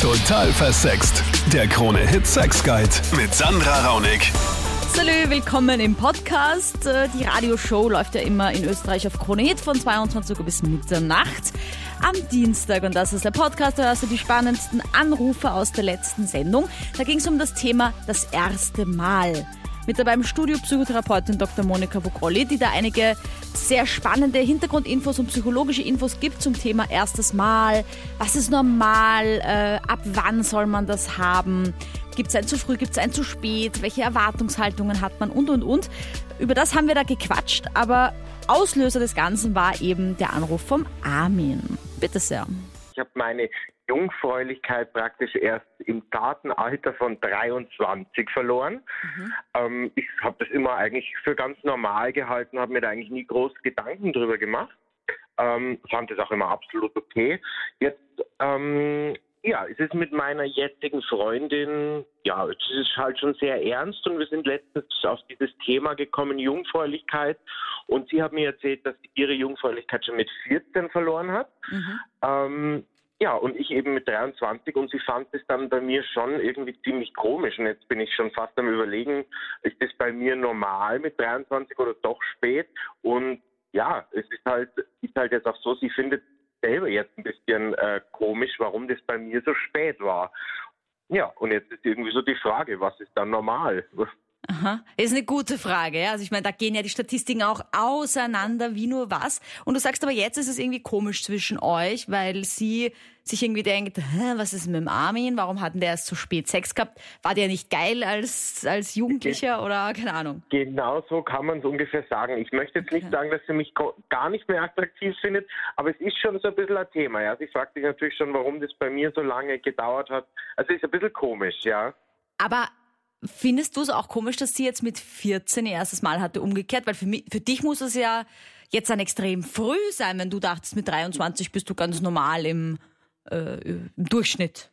Total versext. Der Krone-Hit Sex Guide mit Sandra Raunig. Salü, willkommen im Podcast. Äh, Die Radioshow läuft ja immer in Österreich auf Krone Hit von 22 Uhr bis Mitternacht am Dienstag. Und das ist der Podcast, da hast du die spannendsten Anrufe aus der letzten Sendung. Da ging es um das Thema das erste Mal. Mit dabei im Studio Psychotherapeutin Dr. Monika Vogrolli, die da einige sehr spannende Hintergrundinfos und psychologische Infos gibt zum Thema erstes Mal. Was ist normal? Äh, ab wann soll man das haben? Gibt es ein zu früh, gibt es ein zu spät? Welche Erwartungshaltungen hat man? Und, und, und. Über das haben wir da gequatscht, aber Auslöser des Ganzen war eben der Anruf vom Armin. Bitte sehr. Ich habe meine Jungfräulichkeit praktisch erst im Gartenalter von 23 verloren. Ähm, ich habe das immer eigentlich für ganz normal gehalten, habe mir da eigentlich nie groß Gedanken drüber gemacht. Ähm, fand es auch immer absolut okay. Jetzt, ähm, ja, es ist mit meiner jetzigen Freundin, ja, es ist halt schon sehr ernst und wir sind letztens auf dieses Thema gekommen, Jungfräulichkeit. Und sie hat mir erzählt, dass sie ihre Jungfräulichkeit schon mit 14 verloren hat. Ähm, ja, und ich eben mit 23 und sie fand es dann bei mir schon irgendwie ziemlich komisch. Und jetzt bin ich schon fast am überlegen, ist das bei mir normal mit 23 oder doch spät? Und ja, es ist halt, ist halt jetzt auch so, sie findet selber jetzt ein bisschen äh, komisch, warum das bei mir so spät war. Ja, und jetzt ist irgendwie so die Frage, was ist dann normal? Aha. Ist eine gute Frage. Ja? Also ich meine, da gehen ja die Statistiken auch auseinander, wie nur was. Und du sagst aber jetzt ist es irgendwie komisch zwischen euch, weil sie sich irgendwie denkt, Hä, was ist mit dem Armin? Warum hat denn der erst so spät Sex gehabt? War der nicht geil als, als Jugendlicher oder keine Ahnung? Genau so kann man es ungefähr sagen. Ich möchte jetzt nicht sagen, dass sie mich gar nicht mehr attraktiv findet, aber es ist schon so ein bisschen ein Thema. Ja, sie fragt sich natürlich schon, warum das bei mir so lange gedauert hat. Also ist ein bisschen komisch, ja. Aber findest du es auch komisch, dass sie jetzt mit 14 ihr erstes Mal hatte, umgekehrt? Weil für, mich, für dich muss es ja jetzt dann extrem früh sein, wenn du dachtest, mit 23 bist du ganz normal im, äh, im Durchschnitt.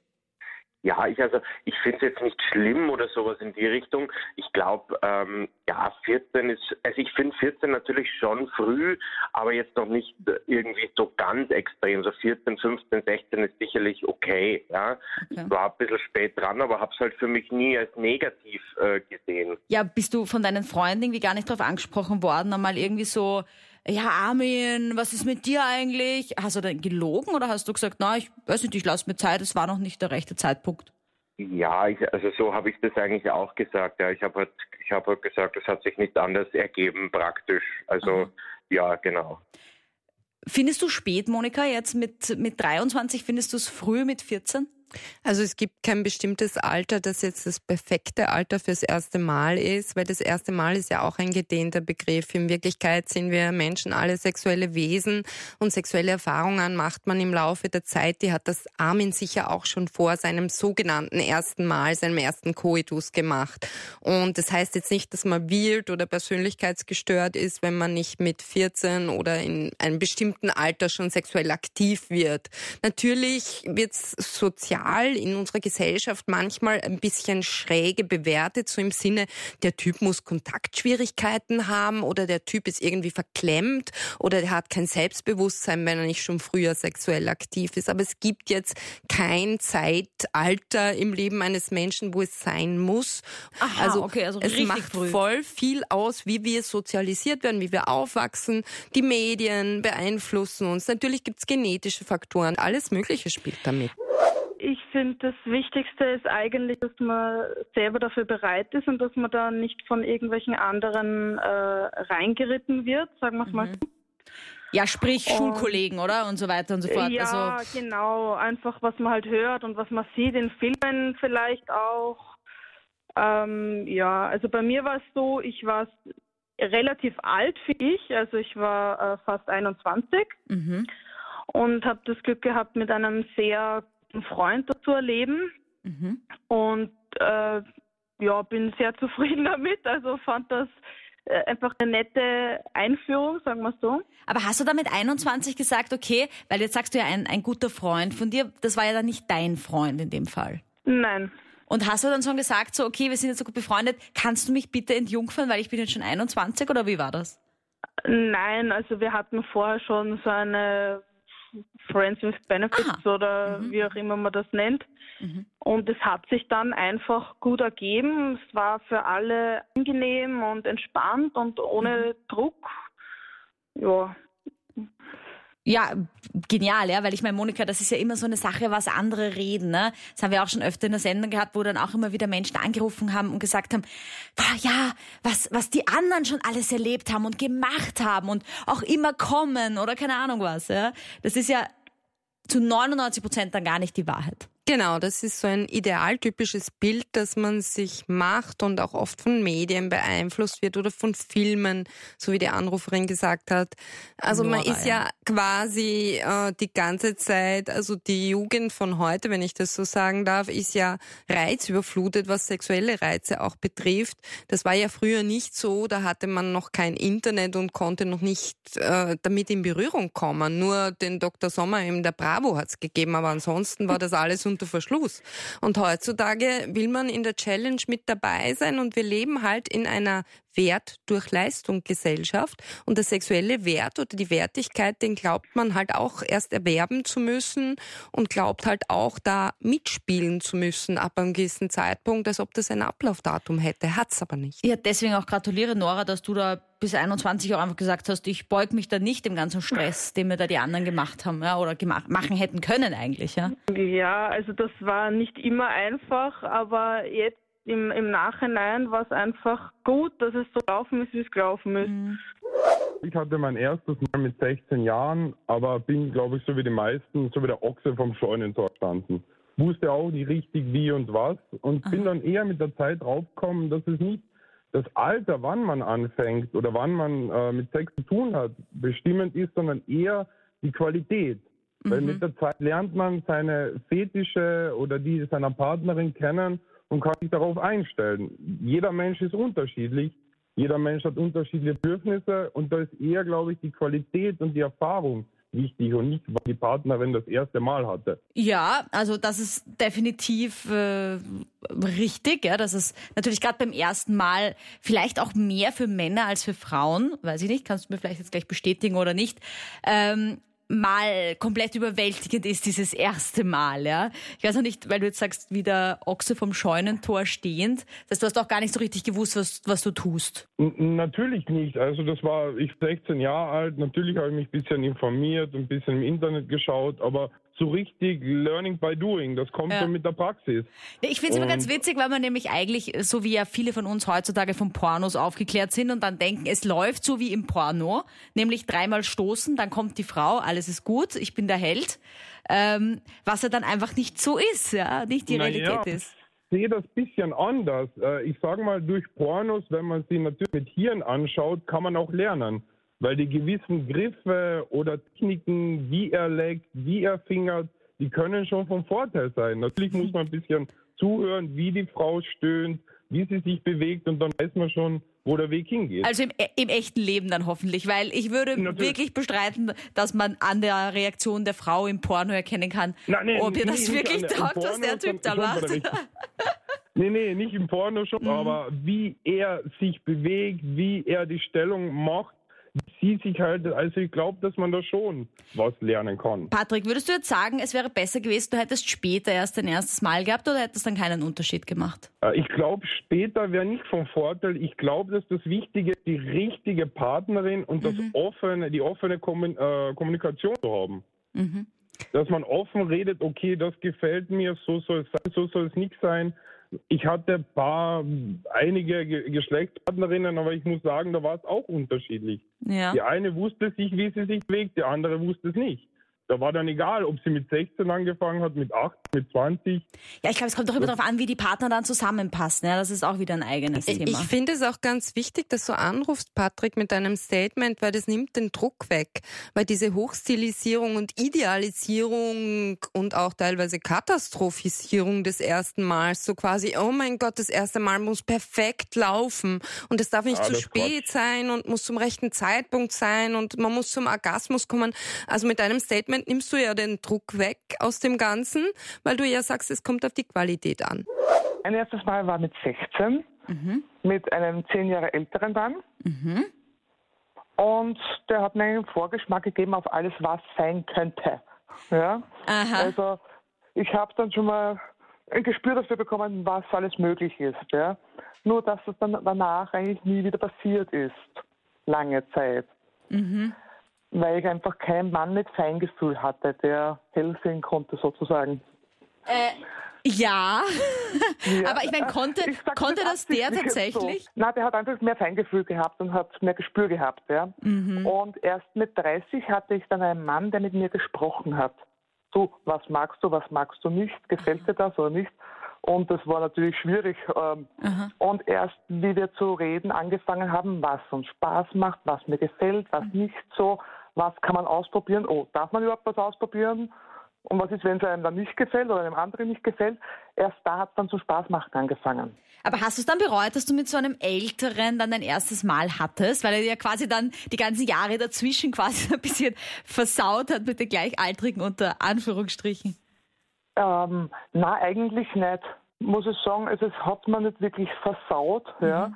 Ja, ich also ich finde es jetzt nicht schlimm oder sowas in die Richtung. Ich glaube, ähm, ja, 14 ist, also ich finde 14 natürlich schon früh, aber jetzt noch nicht irgendwie so ganz extrem. So 14, 15, 16 ist sicherlich okay. Ja, Okay. ich war ein bisschen spät dran, aber habe es halt für mich nie als negativ äh, gesehen. Ja, bist du von deinen Freunden irgendwie gar nicht drauf angesprochen worden, einmal irgendwie so, ja, Armin, was ist mit dir eigentlich? Hast du denn gelogen oder hast du gesagt, na, ich weiß nicht, ich lasse mir Zeit, es war noch nicht der rechte Zeitpunkt? Ja, ich, also so habe ich das eigentlich auch gesagt. Ja, ich habe halt, ich habe halt gesagt, es hat sich nicht anders ergeben praktisch. Also ja, genau. Findest du spät, Monika, jetzt mit, mit 23? Findest du es früh mit 14? Also es gibt kein bestimmtes Alter, das jetzt das perfekte Alter fürs erste Mal ist, weil das erste Mal ist ja auch ein gedehnter Begriff. In Wirklichkeit sind wir Menschen alle sexuelle Wesen und sexuelle Erfahrungen macht man im Laufe der Zeit. Die hat das Armin sicher auch schon vor seinem sogenannten ersten Mal, seinem ersten Koitus gemacht. Und das heißt jetzt nicht, dass man wild oder persönlichkeitsgestört ist, wenn man nicht mit 14 oder in einem bestimmten Alter schon sexuell aktiv wird. Natürlich wird es sozial in unserer Gesellschaft manchmal ein bisschen schräge bewertet, so im Sinne, der Typ muss Kontaktschwierigkeiten haben oder der Typ ist irgendwie verklemmt oder der hat kein Selbstbewusstsein, wenn er nicht schon früher sexuell aktiv ist. Aber es gibt jetzt kein Zeitalter im Leben eines Menschen, wo es sein muss. Aha, okay, also es macht früh. voll viel aus, wie wir sozialisiert werden, wie wir aufwachsen. Die Medien beeinflussen uns. Natürlich gibt es genetische Faktoren. Alles Mögliche spielt damit. Ich finde, das Wichtigste ist eigentlich, dass man selber dafür bereit ist und dass man da nicht von irgendwelchen anderen äh, reingeritten wird, sagen wir es mal so. Ja, sprich Schulkollegen, oder? Und so weiter und so fort. Ja, also, genau. Einfach, was man halt hört und was man sieht in Filmen vielleicht auch. Ähm, ja, also bei mir war es so, ich war relativ alt für ich. Also ich war äh, fast 21 mhm, und habe das Glück gehabt, mit einem sehr guten Freund zu erleben. mhm. und äh, ja, bin sehr zufrieden damit. Also fand das äh, einfach eine nette Einführung, sagen wir so. Aber hast du da mit 21 gesagt, okay, weil jetzt sagst du ja, ein, ein guter Freund von dir, das war ja dann nicht dein Freund in dem Fall. Nein. Und hast du dann schon gesagt, so, okay, wir sind jetzt so gut befreundet, kannst du mich bitte entjungfern, weil ich bin jetzt schon 21 oder wie war das? Nein, also wir hatten vorher schon so eine Friends with Benefits Ah. oder wie auch immer man das nennt. Und es hat sich dann einfach gut ergeben. Es war für alle angenehm und entspannt und ohne Druck. Ja, Ja, genial, ja, weil ich meine, Monika, das ist ja immer so eine Sache, was andere reden, ne? Das haben wir auch schon öfter in der Sendung gehabt, wo dann auch immer wieder Menschen angerufen haben und gesagt haben, boah, ja, was, was die anderen schon alles erlebt haben und gemacht haben und auch immer kommen oder keine Ahnung was, ja? Das ist ja zu 99 Prozent dann gar nicht die Wahrheit. Genau, das ist so ein idealtypisches Bild, das man sich macht und auch oft von Medien beeinflusst wird oder von Filmen, so wie die Anruferin gesagt hat. Also man Nora, ist ja, quasi äh, die ganze Zeit, also die Jugend von heute, wenn ich das so sagen darf, ist ja reizüberflutet, was sexuelle Reize auch betrifft. Das war ja früher nicht so, da hatte man noch kein Internet und konnte noch nicht äh, damit in Berührung kommen. Nur den Dr. Sommer in der Bravo hat's gegeben, aber ansonsten war das alles unter Verschluss. Und heutzutage will man in der Challenge mit dabei sein und wir leben halt in einer Wert durch Leistung Gesellschaft und der sexuelle Wert oder die Wertigkeit, den glaubt man halt auch erst erwerben zu müssen und glaubt halt auch da mitspielen zu müssen ab einem gewissen Zeitpunkt, als ob das ein Ablaufdatum hätte. Hat's aber nicht. Ja, deswegen auch gratuliere, Nora, dass du da bis 21 auch einfach gesagt hast, ich beug mich da nicht dem ganzen Stress, den mir da die anderen gemacht haben, ja, oder gemacht, machen hätten können eigentlich, ja. Ja, also das war nicht immer einfach, aber jetzt im, im Nachhinein war es einfach gut, dass es so gelaufen ist, wie es gelaufen ist. Ich hatte mein erstes Mal mit 16 Jahren, aber bin, glaube ich, so wie die meisten, so wie der Ochse vom Scheunentor gestanden. Wusste auch nicht richtig wie und was und bin dann eher mit der Zeit draufgekommen, dass es nicht das Alter, wann man anfängt oder wann man äh, mit Sex zu tun hat, bestimmend ist, sondern eher die Qualität. Weil mit der Zeit lernt man seine Fetische oder die seiner Partnerin kennen und kann sich darauf einstellen. Jeder Mensch ist unterschiedlich. Jeder Mensch hat unterschiedliche Bedürfnisse und da ist eher, glaube ich, die Qualität und die Erfahrung wichtig und nicht, was die Partnerin das erste Mal hatte. Ja, also das ist definitiv äh, richtig, ja, dass es natürlich gerade beim ersten Mal vielleicht auch mehr für Männer als für Frauen, weiß ich nicht, kannst du mir vielleicht jetzt gleich bestätigen oder nicht, ähm, mal komplett überwältigend ist dieses erste Mal, ja. Ich weiß noch nicht, weil du jetzt sagst, wie der Ochse vom Scheunentor stehend, dass du hast auch gar nicht so richtig gewusst, was, was du tust. N natürlich nicht. Also das war ich 16 Jahre alt. Natürlich habe ich mich ein bisschen informiert und ein bisschen im Internet geschaut, aber so richtig Learning by Doing, das kommt Ja. dann mit der Praxis. Ich finde es immer ganz witzig, weil man nämlich eigentlich, so wie ja viele von uns heutzutage von Pornos aufgeklärt sind und dann denken, es läuft so wie im Porno, nämlich dreimal stoßen, dann kommt die Frau, alles ist gut, ich bin der Held, ähm, was ja dann einfach nicht so ist, ja, nicht die Na Realität ja. ist. Ich sehe das bisschen anders. Äh, Ich sage mal, durch Pornos, wenn man sie natürlich mit Hirn anschaut, kann man auch lernen. Weil die gewissen Griffe oder Techniken, wie er leckt, wie er fingert, die können schon von Vorteil sein. Natürlich muss man ein bisschen zuhören, wie die Frau stöhnt, wie sie sich bewegt und dann weiß man schon, wo der Weg hingeht. Also im, im echten Leben dann hoffentlich, weil ich würde Natürlich. wirklich bestreiten, dass man an der Reaktion der Frau im Porno erkennen kann, Nein, nee, ob ihr das wirklich taugt, was der Typ da macht. Nee, nee, nicht im Porno schon, Mhm. aber wie er sich bewegt, wie er die Stellung macht, sie sich halt, also ich glaube, dass man da schon was lernen kann. Patrick, würdest du jetzt sagen, es wäre besser gewesen, du hättest später erst dein erstes Mal gehabt oder hättest dann keinen Unterschied gemacht? Äh, Ich glaube, später wäre nicht vom Vorteil. Ich glaube, dass das Wichtige ist, die richtige Partnerin und das offene, die offene äh, Kommunikation zu haben. Dass man offen redet, okay, das gefällt mir, so soll es sein, so soll es nicht sein. Ich hatte ein paar, einige Ge Geschlechtspartnerinnen, aber ich muss sagen, da war es auch unterschiedlich. Ja. Die eine wusste sich, wie sie sich bewegt, die andere wusste es nicht. Da war dann egal, ob sie mit 16 angefangen hat, mit 8, mit 20. Ja, ich glaube, es kommt doch immer darauf an, wie die Partner dann zusammenpassen. Ja, das ist auch wieder ein eigenes Ich, Thema. ich finde es auch ganz wichtig, dass du anrufst, Patrick, mit deinem Statement, weil das nimmt den Druck weg. Weil diese Hochstilisierung und Idealisierung und auch teilweise Katastrophisierung des ersten Mals, so quasi, oh mein Gott, das erste Mal muss perfekt laufen und es darf nicht zu Alles spät Quatsch. sein und muss zum rechten Zeitpunkt sein und man muss zum Orgasmus kommen. Also mit deinem Statement nimmst du ja den Druck weg aus dem Ganzen, weil du ja sagst, es kommt auf die Qualität an. Mein erstes Mal war mit 16 mit einem zehn Jahre älteren Mann. Und der hat mir einen Vorgeschmack gegeben auf alles, was sein könnte. Ja? Aha. Also ich habe dann schon mal ein Gespür dafür bekommen, was alles möglich ist. Ja? Nur, dass es dann danach eigentlich nie wieder passiert ist. Lange Zeit. Weil ich einfach keinen Mann mit Feingefühl hatte, der hell sehen konnte sozusagen. Ja, Ja. aber ich meine, konnte, Ich sag konnte das der tatsächlich? So. Na, der hat einfach mehr Feingefühl gehabt und hat mehr Gespür gehabt, ja. Mhm. Und erst mit 30 hatte ich dann einen Mann, der mit mir gesprochen hat. Du, was magst du, was magst du nicht? Gefällt dir das oder nicht? Und das war natürlich schwierig. Ähm, und erst, wie wir zu reden angefangen haben, was uns Spaß macht, was mir gefällt, was Mhm. nicht so, was kann man ausprobieren, oh, darf man überhaupt was ausprobieren? Und was ist, wenn es einem dann nicht gefällt oder einem anderen nicht gefällt? Erst da hat es dann zum Spaß machen angefangen. Aber hast du es dann bereut, dass du mit so einem Älteren dann dein erstes Mal hattest? Weil er ja quasi dann die ganzen Jahre dazwischen quasi ein bisschen versaut hat mit den Gleichaltrigen unter Anführungsstrichen. Ähm, na, eigentlich nicht, muss ich sagen. Es hat mir nicht wirklich versaut, ja.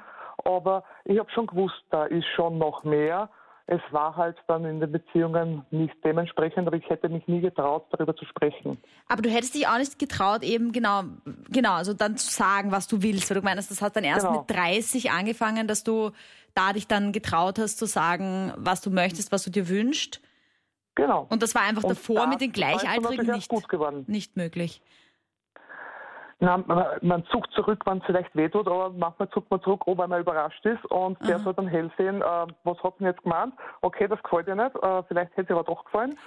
Aber ich habe schon gewusst, da ist schon noch mehr. Es war halt dann in den Beziehungen nicht dementsprechend, aber ich hätte mich nie getraut, darüber zu sprechen. Aber du hättest dich auch nicht getraut, eben genau, genau, also dann zu sagen, was du willst. Weil du meinst, das hat dann erst Genau. mit 30 angefangen, dass du da dich dann getraut hast zu sagen, was du möchtest, was du dir wünschst. Genau. Und das war einfach Und davor da mit den Gleichaltrigen nicht, nicht möglich. Na, man, man zuckt zurück, wenn es vielleicht wehtut, aber manchmal zuckt man zurück, oh, weil man überrascht ist und der soll dann hell sehen, äh, was hat denn jetzt gemeint? Okay, das gefällt dir nicht, äh, vielleicht hätte es aber doch gefallen.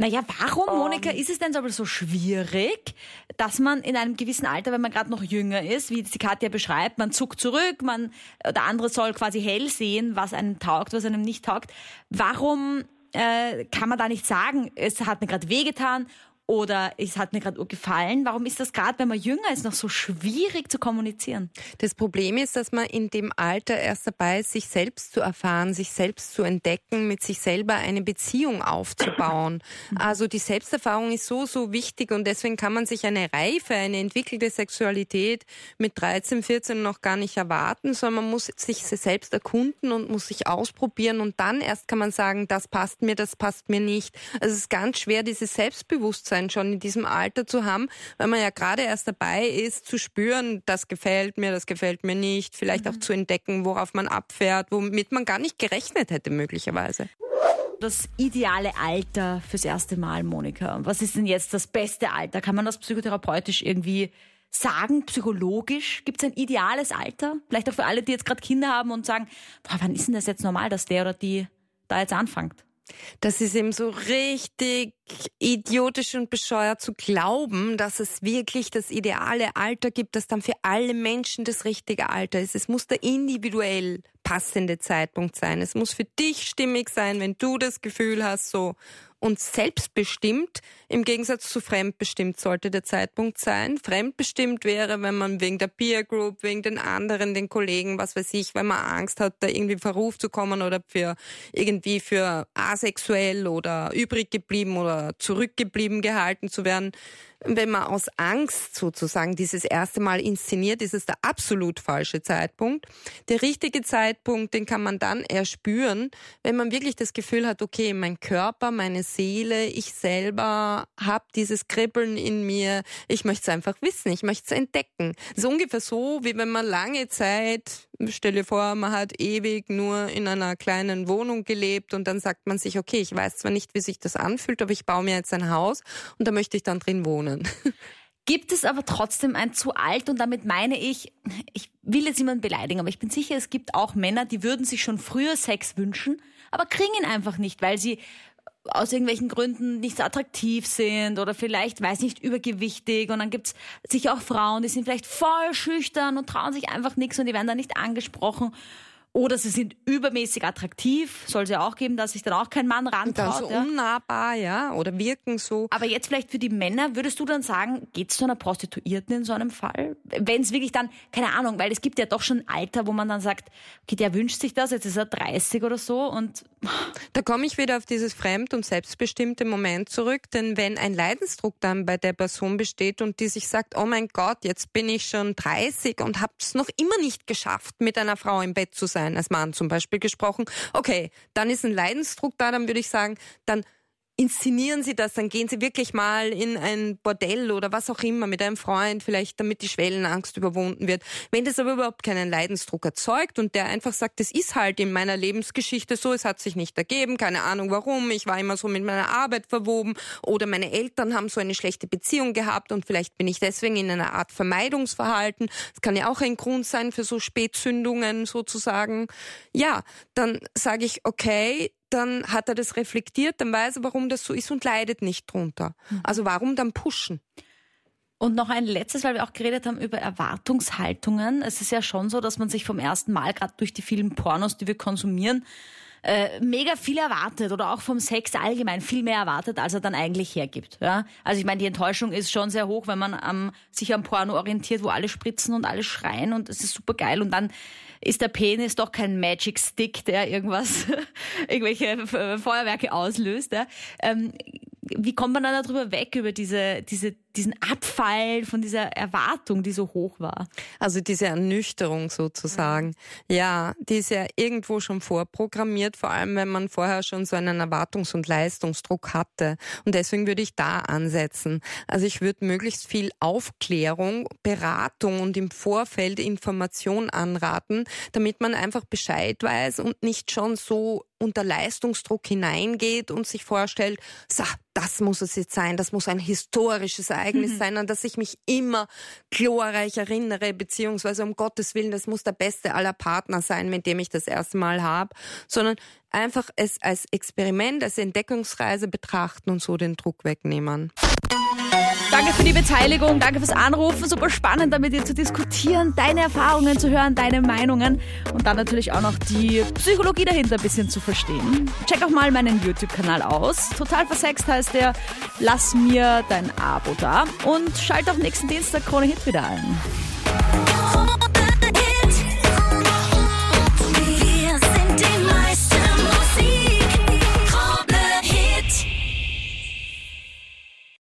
Naja, warum, Ähm. Monika, ist es denn so, so schwierig, dass man in einem gewissen Alter, wenn man gerade noch jünger ist, wie die Katja beschreibt, man zuckt zurück, man, der andere soll quasi hell sehen, was einem taugt, was einem nicht taugt. Warum äh, kann man da nicht sagen, es hat mir gerade wehgetan oder es hat mir gerade gefallen? Warum ist das gerade, wenn man jünger ist, noch so schwierig zu kommunizieren? Das Problem ist, dass man in dem Alter erst dabei ist, sich selbst zu erfahren, sich selbst zu entdecken, mit sich selber eine Beziehung aufzubauen. Also die Selbsterfahrung ist so, so wichtig und deswegen kann man sich eine reife, eine entwickelte Sexualität mit 13, 14 noch gar nicht erwarten, sondern man muss sich selbst erkunden und muss sich ausprobieren und dann erst kann man sagen, das passt mir, das passt mir nicht. Also es ist ganz schwer, dieses Selbstbewusstsein schon in diesem Alter zu haben, weil man ja gerade erst dabei ist, zu spüren, das gefällt mir, das gefällt mir nicht, vielleicht auch zu entdecken, worauf man abfährt, womit man gar nicht gerechnet hätte möglicherweise. Das ideale Alter fürs erste Mal, Monika. Was ist denn jetzt das beste Alter? Kann man das psychotherapeutisch irgendwie sagen, psychologisch? Gibt es ein ideales Alter? Vielleicht auch für alle, die jetzt gerade Kinder haben und sagen, boah, wann ist denn das jetzt normal, dass der oder die da jetzt anfängt? Das ist eben so richtig idiotisch und bescheuert zu glauben, dass es wirklich das ideale Alter gibt, das dann für alle Menschen das richtige Alter ist. Es muss der individuell passende Zeitpunkt sein. Es muss für dich stimmig sein, wenn du das Gefühl hast, so. Und selbstbestimmt, im Gegensatz zu fremdbestimmt, sollte der Zeitpunkt sein. Fremdbestimmt wäre, wenn man wegen der Peer Group, wegen den anderen, den Kollegen, was weiß ich, wenn man Angst hat, da irgendwie verruf zu kommen oder für irgendwie für asexuell oder übrig geblieben oder zurückgeblieben gehalten zu werden. Wenn man aus Angst sozusagen dieses erste Mal inszeniert, ist es der absolut falsche Zeitpunkt. Der richtige Zeitpunkt, den kann man dann erspüren, wenn man wirklich das Gefühl hat, okay, mein Körper, meine Seele, ich selber habe dieses Kribbeln in mir. Ich möchte es einfach wissen, ich möchte es entdecken. Das ist ungefähr so, wie wenn man lange Zeit, stell dir vor, man hat ewig nur in einer kleinen Wohnung gelebt und dann sagt man sich, okay, ich weiß zwar nicht, wie sich das anfühlt, aber ich baue mir jetzt ein Haus und da möchte ich dann drin wohnen. Gibt es aber trotzdem ein zu alt und damit meine ich, ich will jetzt niemanden beleidigen, aber ich bin sicher, es gibt auch Männer, die würden sich schon früher Sex wünschen, aber kriegen ihn einfach nicht, weil sie aus irgendwelchen Gründen nicht so attraktiv sind oder vielleicht, weiß nicht, übergewichtig. Und dann gibt's sicher auch Frauen, die sind vielleicht voll schüchtern und trauen sich einfach nichts und die werden dann nicht angesprochen. Oder sie sind übermäßig attraktiv, soll es ja auch geben, dass sich dann auch kein Mann Und dann rantraut. so ja. unnahbar, ja, oder wirken so. Aber jetzt vielleicht für die Männer, würdest du dann sagen, geht's zu einer Prostituierten in so einem Fall? Wenn es wirklich dann, keine Ahnung, weil es gibt ja doch schon ein Alter, wo man dann sagt, okay, der wünscht sich das, jetzt ist er 30 oder so und Da komme ich wieder auf dieses fremd- und selbstbestimmte Moment zurück, denn wenn ein Leidensdruck dann bei der Person besteht und die sich sagt, oh mein Gott, jetzt bin ich schon 30 und hab's noch immer nicht geschafft, mit einer Frau im Bett zu sein, sein, als Mann zum Beispiel gesprochen. Okay, dann ist ein Leidensdruck da, dann würde ich sagen, dann inszenieren Sie das, dann gehen Sie wirklich mal in ein Bordell oder was auch immer mit einem Freund, vielleicht damit die Schwellenangst überwunden wird. Wenn das aber überhaupt keinen Leidensdruck erzeugt und der einfach sagt, das ist halt in meiner Lebensgeschichte so, es hat sich nicht ergeben, keine Ahnung warum, ich war immer so mit meiner Arbeit verwoben oder meine Eltern haben so eine schlechte Beziehung gehabt und vielleicht bin ich deswegen in einer Art Vermeidungsverhalten. Das kann ja auch ein Grund sein für so Spätzündungen sozusagen. Ja, dann sage ich, okay, dann hat er das reflektiert, dann weiß er, warum das so ist und leidet nicht drunter. Mhm. Also warum dann pushen? Und noch ein letztes, weil wir auch geredet haben über Erwartungshaltungen. Es ist ja schon so, dass man sich vom ersten Mal, gerade durch die vielen Pornos, die wir konsumieren, äh, mega viel erwartet oder auch vom Sex allgemein viel mehr erwartet, als er dann eigentlich hergibt. Ja? Also ich meine, die Enttäuschung ist schon sehr hoch, wenn man am, sich am Porno orientiert, wo alle spritzen und alle schreien und es ist super geil und dann ist der Penis doch kein Magic Stick, der irgendwas, irgendwelche Feuerwerke auslöst. Ja? Ähm, wie kommt man dann darüber weg, über diese, diese, diesen Abfall von dieser Erwartung, die so hoch war? Also diese Ernüchterung sozusagen. Ja, die ist ja irgendwo schon vorprogrammiert, vor allem wenn man vorher schon so einen Erwartungs- und Leistungsdruck hatte. Und deswegen würde ich da ansetzen. Also ich würde möglichst viel Aufklärung, Beratung und im Vorfeld Information anraten, damit man einfach Bescheid weiß und nicht schon so unter Leistungsdruck hineingeht und sich vorstellt, so, das muss es jetzt sein, das muss ein historisches Ereignis mhm. sein, an das ich mich immer glorreich erinnere, beziehungsweise um Gottes Willen, das muss der beste aller Partner sein, mit dem ich das erste Mal habe, sondern einfach es als Experiment, als Entdeckungsreise betrachten und so den Druck wegnehmen. Danke für die Beteiligung, danke fürs Anrufen. Super spannend, da mit dir zu diskutieren, deine Erfahrungen zu hören, deine Meinungen und dann natürlich auch noch die Psychologie dahinter ein bisschen zu verstehen. Check auch mal meinen YouTube-Kanal aus. Total versext heißt der. Lass mir dein Abo da und schalt auch nächsten Dienstag Krone Hit wieder ein.